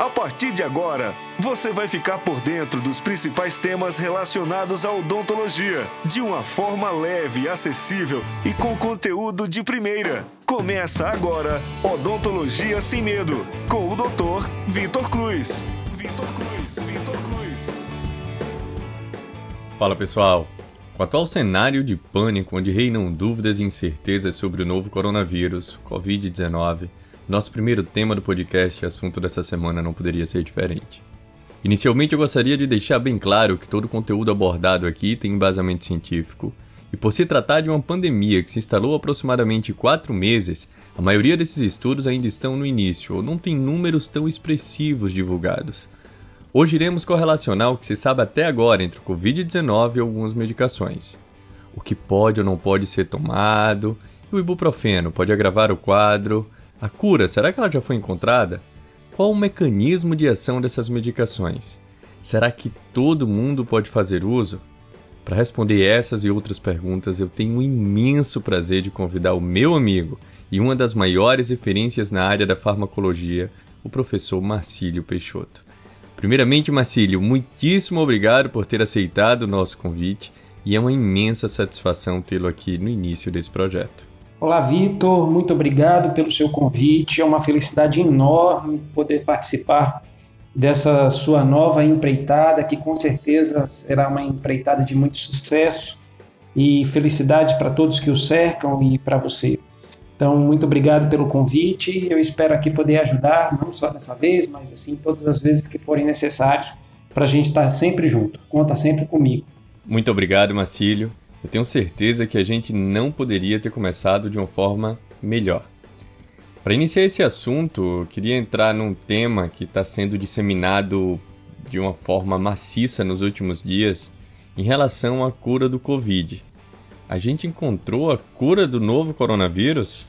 A partir de agora, você vai ficar por dentro dos principais temas relacionados à odontologia, de uma forma leve, acessível e com conteúdo de primeira. Começa agora Odontologia Sem Medo, com o Dr. Vitor Cruz. Vitor Cruz, Vitor Cruz. Fala pessoal! Com o atual cenário de pânico, onde reinam dúvidas e incertezas sobre o novo coronavírus, Covid-19, nosso primeiro tema do podcast e assunto dessa semana não poderia ser diferente. Inicialmente eu gostaria de deixar bem claro que todo o conteúdo abordado aqui tem embasamento científico, e por se tratar de uma pandemia que se instalou aproximadamente quatro meses, a maioria desses estudos ainda estão no início ou não tem números tão expressivos divulgados. Hoje iremos correlacionar o que se sabe até agora entre o Covid-19 e algumas medicações. O que pode ou não pode ser tomado, e o ibuprofeno pode agravar o quadro, a cura, será que ela já foi encontrada? Qual o mecanismo de ação dessas medicações? Será que todo mundo pode fazer uso? Para responder essas e outras perguntas, eu tenho um imenso prazer de convidar o meu amigo e uma das maiores referências na área da farmacologia, o professor Marcílio Peixoto. Primeiramente, Marcílio, muitíssimo obrigado por ter aceitado o nosso convite e é uma imensa satisfação tê-lo aqui no início desse projeto. Olá, Vitor, muito obrigado pelo seu convite. É uma felicidade enorme poder participar dessa sua nova empreitada, que com certeza será uma empreitada de muito sucesso e felicidade para todos que o cercam e para você. Então, muito obrigado pelo convite. Eu espero aqui poder ajudar, não só dessa vez, mas assim todas as vezes que forem necessários, para a gente estar sempre junto. Conta sempre comigo. Muito obrigado, Marcílio. Eu tenho certeza que a gente não poderia ter começado de uma forma melhor. Para iniciar esse assunto, eu queria entrar num tema que está sendo disseminado de uma forma maciça nos últimos dias em relação à cura do Covid. A gente encontrou a cura do novo coronavírus?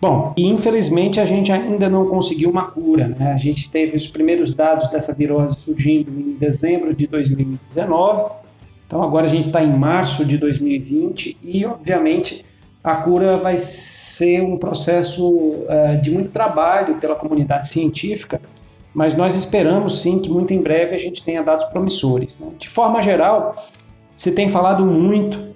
Bom, infelizmente a gente ainda não conseguiu uma cura. Né? A gente teve os primeiros dados dessa virose surgindo em dezembro de 2019 então agora a gente está em março de 2020 e, obviamente, a cura vai ser um processo uh, de muito trabalho pela comunidade científica, mas nós esperamos sim que muito em breve a gente tenha dados promissores. Né? De forma geral, se tem falado muito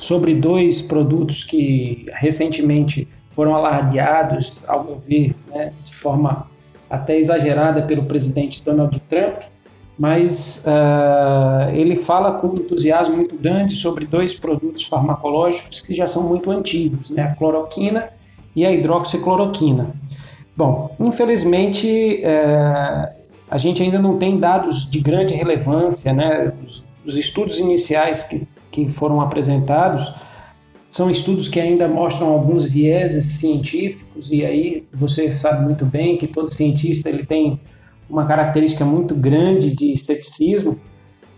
sobre dois produtos que recentemente foram alardeados, ao meu ver, né, de forma até exagerada pelo presidente Donald Trump, mas uh, ele fala com entusiasmo muito grande sobre dois produtos farmacológicos que já são muito antigos, né? a cloroquina e a hidroxicloroquina. Bom, infelizmente uh, a gente ainda não tem dados de grande relevância, né? os, os estudos iniciais que, que foram apresentados são estudos que ainda mostram alguns vieses científicos e aí você sabe muito bem que todo cientista ele tem uma característica muito grande de ceticismo,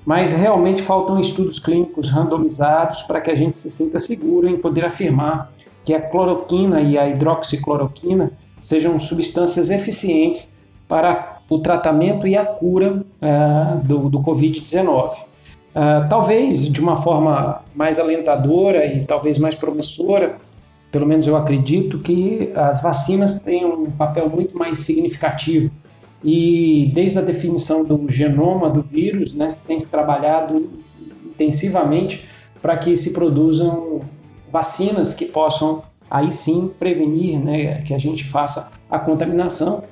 mas realmente faltam estudos clínicos randomizados para que a gente se sinta seguro em poder afirmar que a cloroquina e a hidroxicloroquina sejam substâncias eficientes para o tratamento e a cura uh, do, do Covid-19. Uh, talvez de uma forma mais alentadora e talvez mais promissora, pelo menos eu acredito que as vacinas têm um papel muito mais significativo e desde a definição do genoma do vírus, né, se tem trabalhado intensivamente para que se produzam vacinas que possam aí sim prevenir né, que a gente faça a contaminação.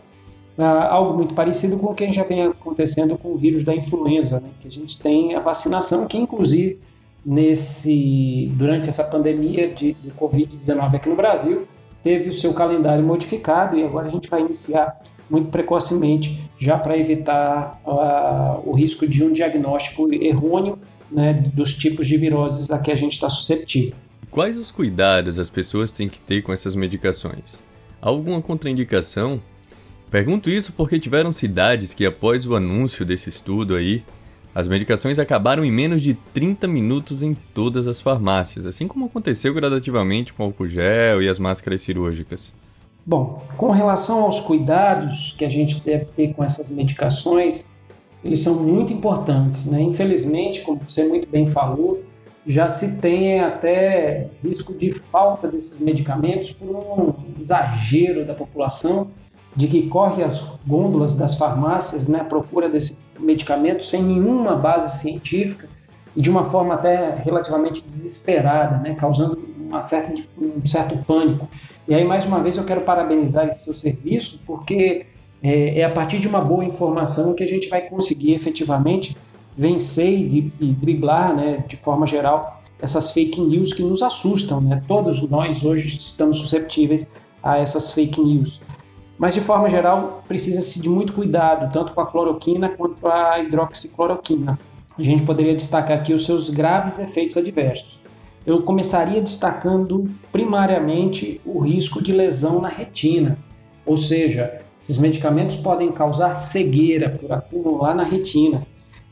Ah, algo muito parecido com o que já vem acontecendo com o vírus da influenza, né, que a gente tem a vacinação que inclusive nesse durante essa pandemia de, de Covid-19 aqui no Brasil teve o seu calendário modificado e agora a gente vai iniciar muito precocemente, já para evitar uh, o risco de um diagnóstico errôneo né, dos tipos de viroses a que a gente está suscetível. Quais os cuidados as pessoas têm que ter com essas medicações? Alguma contraindicação? Pergunto isso porque tiveram cidades que, após o anúncio desse estudo aí, as medicações acabaram em menos de 30 minutos em todas as farmácias, assim como aconteceu gradativamente com o álcool gel e as máscaras cirúrgicas. Bom, com relação aos cuidados que a gente deve ter com essas medicações, eles são muito importantes. Né? Infelizmente, como você muito bem falou, já se tem até risco de falta desses medicamentos por um exagero da população de que corre as gôndolas das farmácias né, à procura desse medicamento sem nenhuma base científica e de uma forma até relativamente desesperada, né, causando uma certa, um certo pânico. E aí, mais uma vez, eu quero parabenizar esse seu serviço, porque é, é a partir de uma boa informação que a gente vai conseguir efetivamente vencer e, e driblar, né, de forma geral, essas fake news que nos assustam. Né? Todos nós hoje estamos susceptíveis a essas fake news. Mas, de forma geral, precisa-se de muito cuidado, tanto com a cloroquina quanto a hidroxicloroquina. A gente poderia destacar aqui os seus graves efeitos adversos. Eu começaria destacando primariamente o risco de lesão na retina, ou seja, esses medicamentos podem causar cegueira por acumular na retina,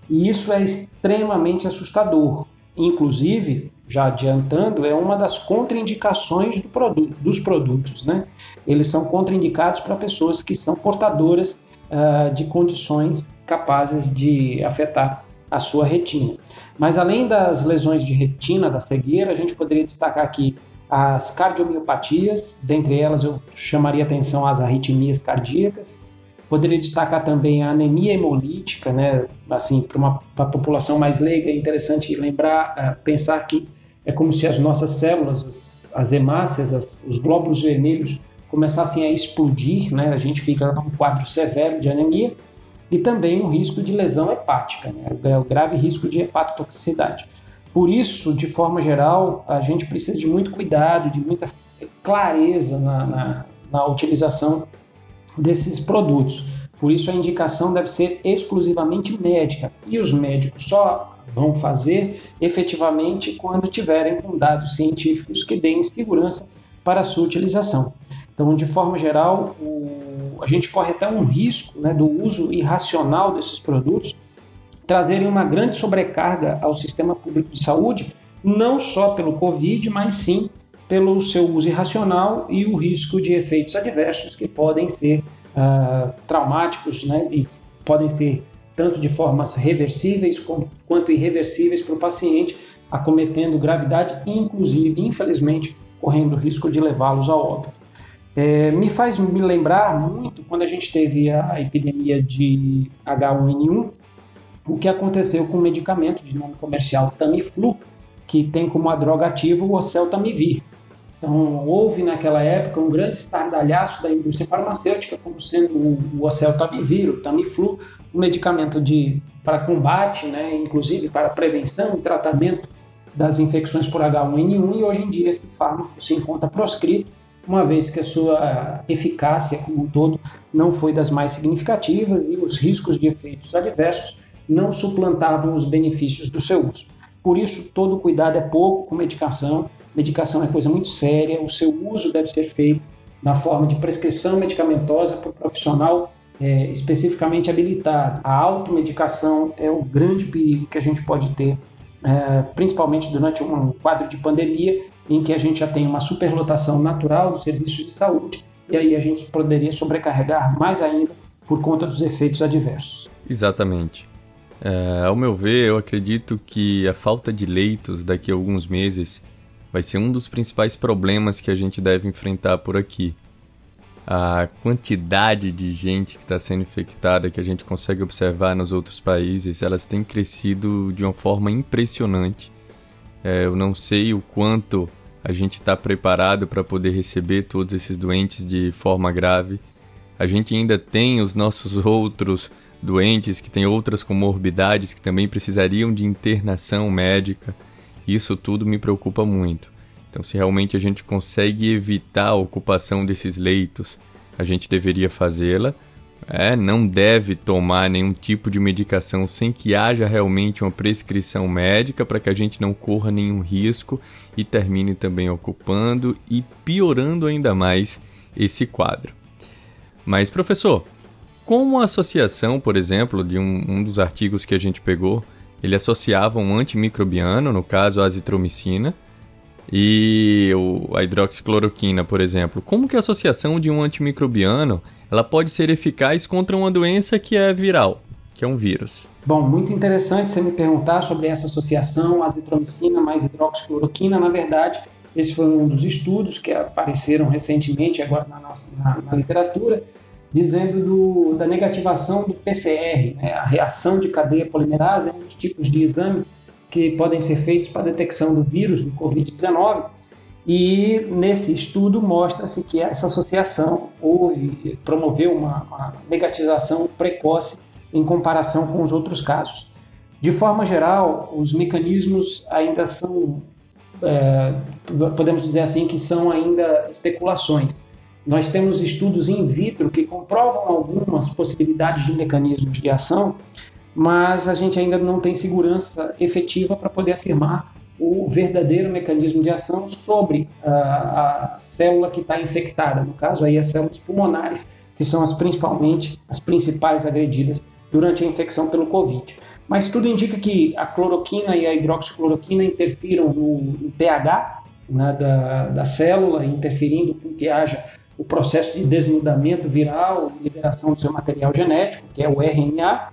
e isso é extremamente assustador. Inclusive, já adiantando, é uma das contraindicações do produto, dos produtos. Né? Eles são contraindicados para pessoas que são portadoras uh, de condições capazes de afetar a sua retina. Mas além das lesões de retina, da cegueira, a gente poderia destacar aqui as cardiomiopatias, dentre elas eu chamaria atenção às arritmias cardíacas. Poderia destacar também a anemia hemolítica, né? Assim, para uma pra população mais leiga, é interessante lembrar, uh, pensar que é como se as nossas células, as, as hemácias, as, os glóbulos vermelhos começassem a explodir, né? A gente fica num quadro severo de anemia e também o risco de lesão hepática, né? o grave risco de hepatotoxicidade. Por isso, de forma geral, a gente precisa de muito cuidado, de muita clareza na, na, na utilização desses produtos. Por isso, a indicação deve ser exclusivamente médica e os médicos só vão fazer efetivamente quando tiverem com dados científicos que deem segurança para a sua utilização. Então, de forma geral, o, a gente corre até um risco né, do uso irracional desses produtos trazerem uma grande sobrecarga ao sistema público de saúde, não só pelo Covid, mas sim pelo seu uso irracional e o risco de efeitos adversos que podem ser uh, traumáticos né, e podem ser tanto de formas reversíveis quanto irreversíveis para o paciente, acometendo gravidade e, inclusive, infelizmente, correndo risco de levá-los ao óbito. É, me faz me lembrar muito quando a gente teve a epidemia de H1N1, o que aconteceu com o medicamento de nome comercial Tamiflu, que tem como droga ativa o oseltamivir. Então, houve naquela época um grande estardalhaço da indústria farmacêutica como sendo o oseltamivir, o Tamiflu, um medicamento de, para combate, né, inclusive para prevenção e tratamento das infecções por H1N1, e hoje em dia esse fármaco se encontra proscrito uma vez que a sua eficácia como um todo não foi das mais significativas e os riscos de efeitos adversos não suplantavam os benefícios do seu uso. Por isso, todo cuidado é pouco com medicação. Medicação é coisa muito séria, o seu uso deve ser feito na forma de prescrição medicamentosa por profissional é, especificamente habilitado. A automedicação é o grande perigo que a gente pode ter, é, principalmente durante um quadro de pandemia, em que a gente já tem uma superlotação natural dos serviços de saúde e aí a gente poderia sobrecarregar mais ainda por conta dos efeitos adversos. Exatamente. É, ao meu ver, eu acredito que a falta de leitos daqui a alguns meses vai ser um dos principais problemas que a gente deve enfrentar por aqui. A quantidade de gente que está sendo infectada que a gente consegue observar nos outros países, elas têm crescido de uma forma impressionante. É, eu não sei o quanto a gente está preparado para poder receber todos esses doentes de forma grave. A gente ainda tem os nossos outros doentes que têm outras comorbidades que também precisariam de internação médica. Isso tudo me preocupa muito. Então, se realmente a gente consegue evitar a ocupação desses leitos, a gente deveria fazê-la é, não deve tomar nenhum tipo de medicação sem que haja realmente uma prescrição médica para que a gente não corra nenhum risco e termine também ocupando e piorando ainda mais esse quadro. Mas, professor, como a associação, por exemplo, de um, um dos artigos que a gente pegou, ele associava um antimicrobiano, no caso a azitromicina, e a hidroxicloroquina, por exemplo. Como que a associação de um antimicrobiano ela pode ser eficaz contra uma doença que é viral, que é um vírus. Bom, muito interessante você me perguntar sobre essa associação azitromicina mais hidroxicloroquina. Na verdade, esse foi um dos estudos que apareceram recentemente agora na, nossa, na, na literatura, dizendo do, da negativação do PCR, né? a reação de cadeia polimerase um dos tipos de exame que podem ser feitos para detecção do vírus do Covid-19. E nesse estudo mostra-se que essa associação houve, promoveu uma, uma negatização precoce em comparação com os outros casos. De forma geral, os mecanismos ainda são, é, podemos dizer assim, que são ainda especulações. Nós temos estudos in vitro que comprovam algumas possibilidades de mecanismos de ação, mas a gente ainda não tem segurança efetiva para poder afirmar o verdadeiro mecanismo de ação sobre a, a célula que está infectada, no caso aí as células pulmonares, que são as principalmente as principais agredidas durante a infecção pelo Covid. Mas tudo indica que a cloroquina e a hidroxicloroquina interfiram no, no pH né, da, da célula, interferindo com que haja o processo de desnudamento viral, liberação do seu material genético, que é o RNA,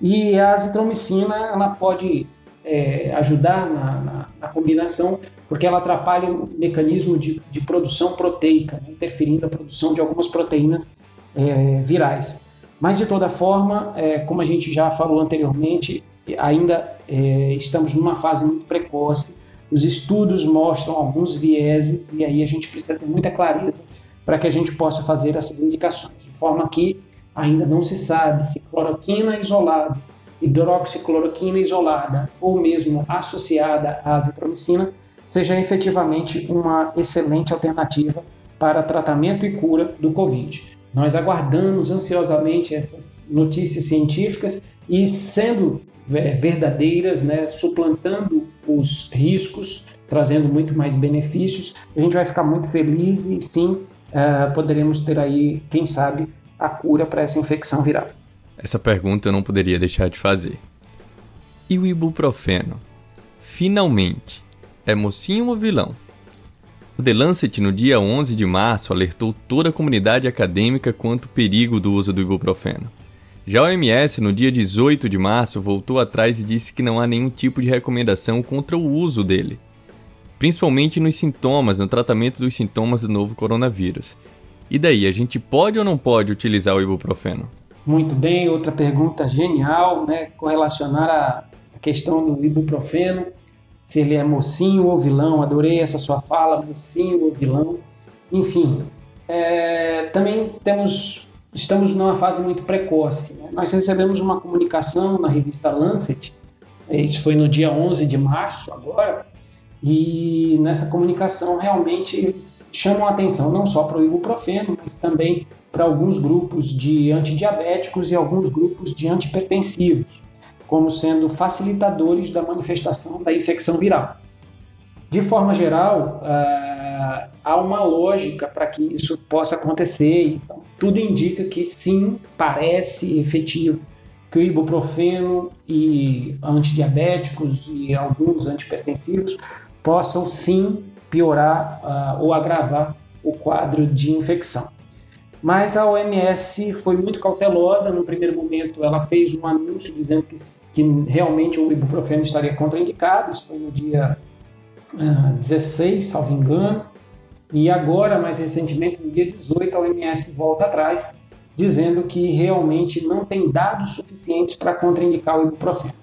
e a azitromicina ela pode é, ajudar na, na, na, combinação, porque ela atrapalha o mecanismo de, de produção proteica, né, interferindo a produção de algumas proteínas é, virais. Mas, de toda forma, é, como a gente já falou anteriormente, ainda é, estamos numa fase muito precoce. Os estudos mostram alguns vieses e aí a gente precisa ter muita clareza para que a gente possa fazer essas indicações. De forma que ainda não se sabe se cloroquina isolada, hidroxicloroquina isolada ou mesmo associada à azitromicina seja efetivamente uma excelente alternativa para tratamento e cura do Covid. Nós aguardamos ansiosamente essas notícias científicas e sendo é, verdadeiras, né, suplantando os riscos, trazendo muito mais benefícios, a gente vai ficar muito feliz e sim uh, poderemos ter aí, quem sabe, a cura para essa infecção viral. Essa pergunta eu não poderia deixar de fazer. E o ibuprofeno? Finalmente, é mocinho ou vilão? O The Lancet, no dia 11 de março, alertou toda a comunidade acadêmica quanto ao perigo do uso do ibuprofeno. Já a OMS, no dia 18 de março, voltou atrás e disse que não há nenhum tipo de recomendação contra o uso dele, principalmente nos sintomas, no tratamento dos sintomas do novo coronavírus. E daí, a gente pode ou não pode utilizar o ibuprofeno? Muito bem, outra pergunta genial, né, correlacionar a questão do ibuprofeno se ele é mocinho ou vilão. Adorei essa sua fala, mocinho ou vilão. Enfim, é, também temos, estamos numa fase muito precoce. Né? Nós recebemos uma comunicação na revista Lancet, isso foi no dia 11 de março agora, e nessa comunicação realmente eles chamam atenção não só para o ibuprofeno, mas também para alguns grupos de antidiabéticos e alguns grupos de antipertensivos como sendo facilitadores da manifestação da infecção viral. De forma geral, uh, há uma lógica para que isso possa acontecer, então tudo indica que sim, parece efetivo que o ibuprofeno e antidiabéticos e alguns antipertensivos possam sim piorar uh, ou agravar o quadro de infecção. Mas a OMS foi muito cautelosa. No primeiro momento, ela fez um anúncio dizendo que, que realmente o ibuprofeno estaria contraindicado. Isso foi no dia uh, ah, 16, salvo engano. E agora, mais recentemente, no dia 18, a OMS volta atrás, dizendo que realmente não tem dados suficientes para contraindicar o ibuprofeno.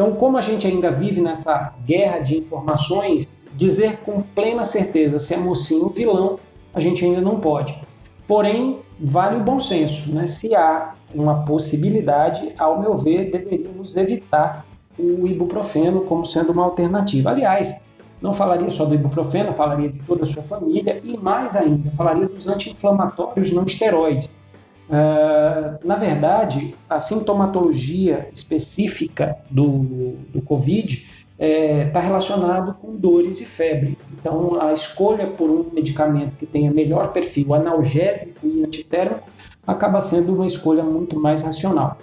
Então, como a gente ainda vive nessa guerra de informações, dizer com plena certeza se é mocinho ou vilão, a gente ainda não pode. Porém, vale o bom senso, né? Se há uma possibilidade, ao meu ver, deveríamos evitar o ibuprofeno como sendo uma alternativa. Aliás, não falaria só do ibuprofeno, falaria de toda a sua família e mais ainda, falaria dos anti-inflamatórios não esteroides. Uh, na verdade, a sintomatologia específica do, do Covid está é, tá relacionado com dores e febre. Então, a escolha por um medicamento que tenha melhor perfil analgésico e antitérmico acaba sendo uma escolha muito mais racional.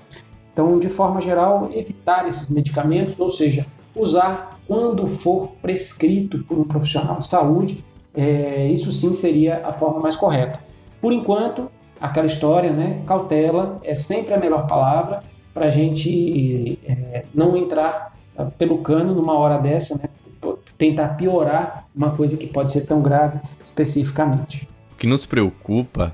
Então, de forma geral, evitar esses medicamentos, ou seja, usar quando for prescrito por um profissional de saúde, é, isso sim seria a forma mais correta. Por enquanto, aquela história, né, cautela é sempre a melhor palavra para a gente é, não entrar pelo cano numa hora dessa, né? tentar piorar uma coisa que pode ser tão grave especificamente. O que nos preocupa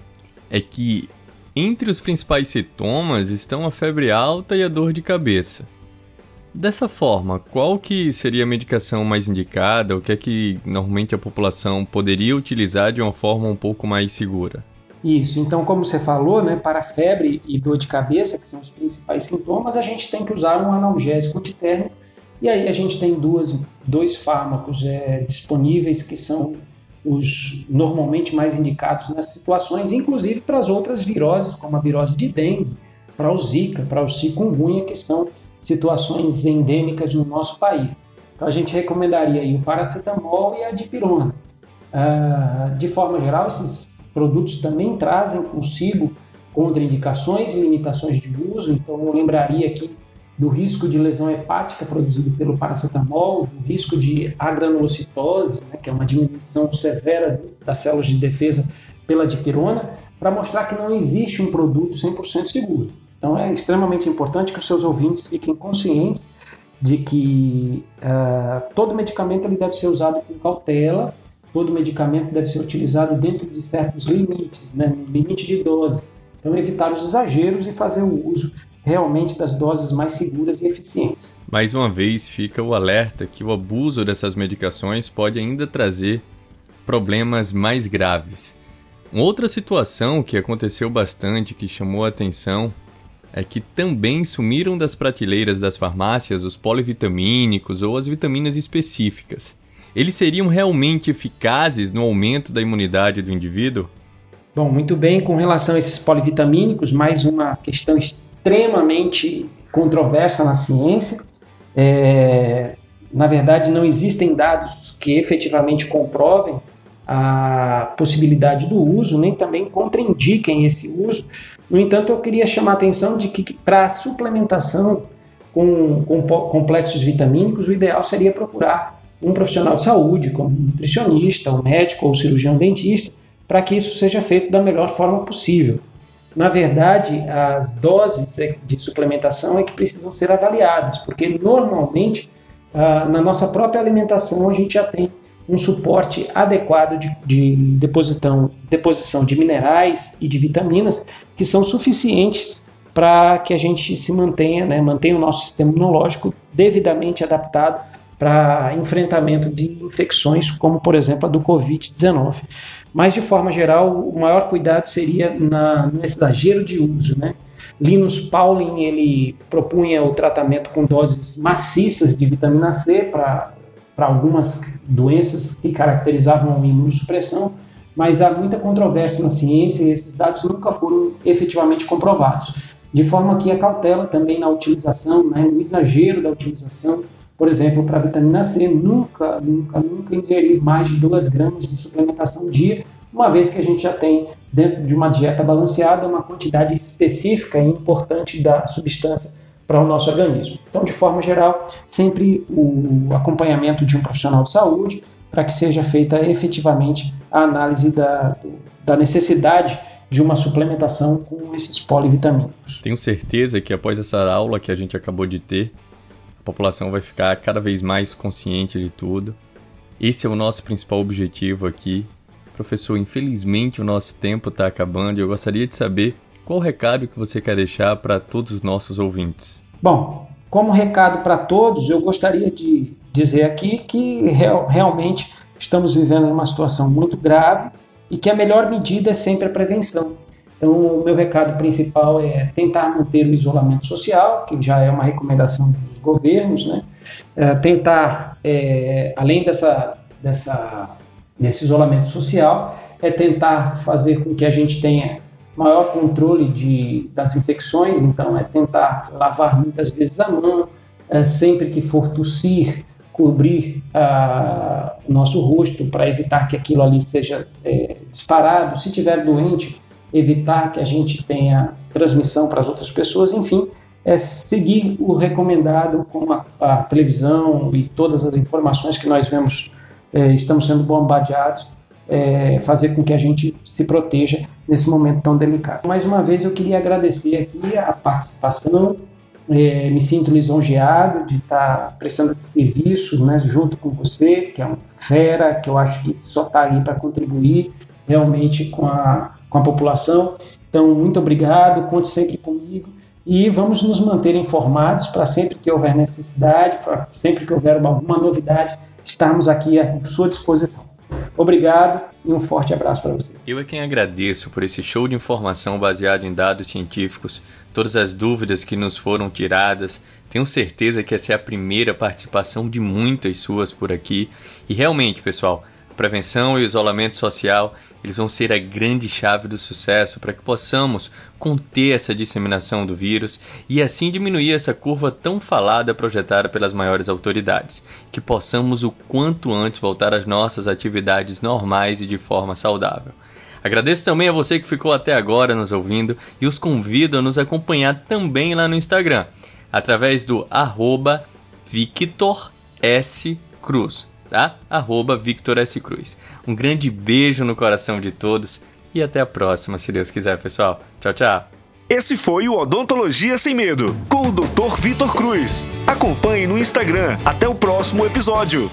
é que Entre os principais sintomas estão a febre alta e a dor de cabeça. Dessa forma, qual que seria a medicação mais indicada? O que é que normalmente a população poderia utilizar de uma forma um pouco mais segura? Isso, então como você falou, né, para febre e dor de cabeça, que são os principais sintomas, a gente tem que usar um analgésico antitérmico e aí a gente tem duas, dois fármacos é, disponíveis que são os normalmente mais indicados nessas situações, inclusive para as outras viroses, como a virose de dengue, para o zika, para o chikungunya, que são situações endêmicas no nosso país. Então a gente recomendaria o paracetamol e a dipirona. Ah, de forma geral, esses produtos também trazem consigo contraindicações e limitações de uso, então eu lembraria aqui do risco de lesão hepática produzido pelo paracetamol, do risco de agranulocitose, né, que é uma diminuição severa das células de defesa pela dipirona, para mostrar que não existe um produto 100% seguro. Então é extremamente importante que os seus ouvintes fiquem conscientes de que uh, todo medicamento ele deve ser usado com cautela, todo medicamento deve ser utilizado dentro de certos limites, né, limite de dose. Então evitar os exageros e fazer o uso realmente das doses mais seguras e eficientes. Mais uma vez fica o alerta que o abuso dessas medicações pode ainda trazer problemas mais graves. Uma outra situação que aconteceu bastante, que chamou a atenção, é que também sumiram das prateleiras das farmácias os polivitamínicos ou as vitaminas específicas. Eles seriam realmente eficazes no aumento da imunidade do indivíduo? Bom, muito bem, com relação a esses polivitamínicos, mais uma questão extremamente controversa na ciência. É, na verdade, não existem dados que efetivamente comprovem a possibilidade do uso, nem também contraindiquem esse uso, no entanto, eu queria chamar a atenção de que para a suplementação com, com complexos vitamínicos, o ideal seria procurar um profissional de saúde, como um nutricionista, um médico ou cirurgião dentista, para que isso seja feito da melhor forma possível. Na verdade, as doses de suplementação é que precisam ser avaliadas, porque normalmente ah, na nossa própria alimentação a gente já tem um suporte adequado de, de depositão, deposição de minerais e de vitaminas que são suficientes para que a gente se mantenha, né, mantenha o nosso sistema imunológico devidamente adaptado para enfrentamento de infecções, como por exemplo a do Covid-19. Mas de forma geral, o maior cuidado seria na, no exagero de uso. Né? Linus Pauling ele propunha o tratamento com doses maciças de vitamina C para algumas doenças que caracterizavam a imunossupressão, mas há muita controvérsia na ciência e esses dados nunca foram efetivamente comprovados. De forma que a cautela também na utilização, né, no exagero da utilização, por exemplo, para vitamina C, nunca, nunca, nunca ingerir mais de 2 gramas de suplementação dia, uma vez que a gente já tem, dentro de uma dieta balanceada, uma quantidade específica e importante da substância para o nosso organismo. Então, de forma geral, sempre o acompanhamento de um profissional de saúde para que seja feita efetivamente a análise da, da necessidade de uma suplementação com esses polivitamínicos. Tenho certeza que após essa aula que a gente acabou de ter, a população vai ficar cada vez mais consciente de tudo. Esse é o nosso principal objetivo aqui. Professor, infelizmente o nosso tempo está acabando e eu gostaria de saber qual o recado que você quer deixar para todos os nossos ouvintes? Bom, como recado para todos, eu gostaria de dizer aqui que real, realmente estamos vivendo uma situação muito grave e que a melhor medida é sempre a prevenção. Então, o meu recado principal é tentar manter o isolamento social, que já é uma recomendação dos governos, né? É, tentar, é, além dessa, dessa, desse isolamento social, é tentar fazer com que a gente tenha maior controle de, das infecções, então é tentar lavar muitas vezes a mão, é, sempre que for tossir, cobrir o nosso rosto para evitar que aquilo ali seja é, disparado. Se tiver doente, evitar que a gente tenha transmissão para as outras pessoas, enfim, é seguir o recomendado com a, a televisão e todas as informações que nós vemos, é, estamos sendo bombardeados é, fazer com que a gente se proteja nesse momento tão delicado. Mais uma vez eu queria agradecer aqui a participação, é, me sinto lisonjeado de estar prestando esse serviço né, junto com você, que é um fera, que eu acho que só está aí para contribuir realmente com a, com a população. Então, muito obrigado, conte sempre comigo e vamos nos manter informados para sempre que houver necessidade, para sempre que houver alguma novidade, estarmos aqui à sua disposição. Obrigado e um forte abraço para você. Eu é quem agradeço por esse show de informação baseado em dados científicos, todas as dúvidas que nos foram tiradas. Tenho certeza que essa é a primeira participação de muitas suas por aqui. E realmente, pessoal, prevenção e isolamento social eles vão ser a grande chave do sucesso para que possamos conter essa disseminação do vírus e assim diminuir essa curva tão falada projetada pelas maiores autoridades, que possamos o quanto antes voltar às nossas atividades normais e de forma saudável. Agradeço também a você que ficou até agora nos ouvindo e os convido a nos acompanhar também lá no Instagram, através do arroba Victor S. Cruz tá? Arroba Victor S. Cruz. Um grande beijo no coração de todos e até a próxima, se Deus quiser, pessoal. Tchau, tchau. Esse foi o Odontologia Sem Medo, com o Dr. Vitor Cruz. Acompanhe no Instagram. Até o próximo episódio.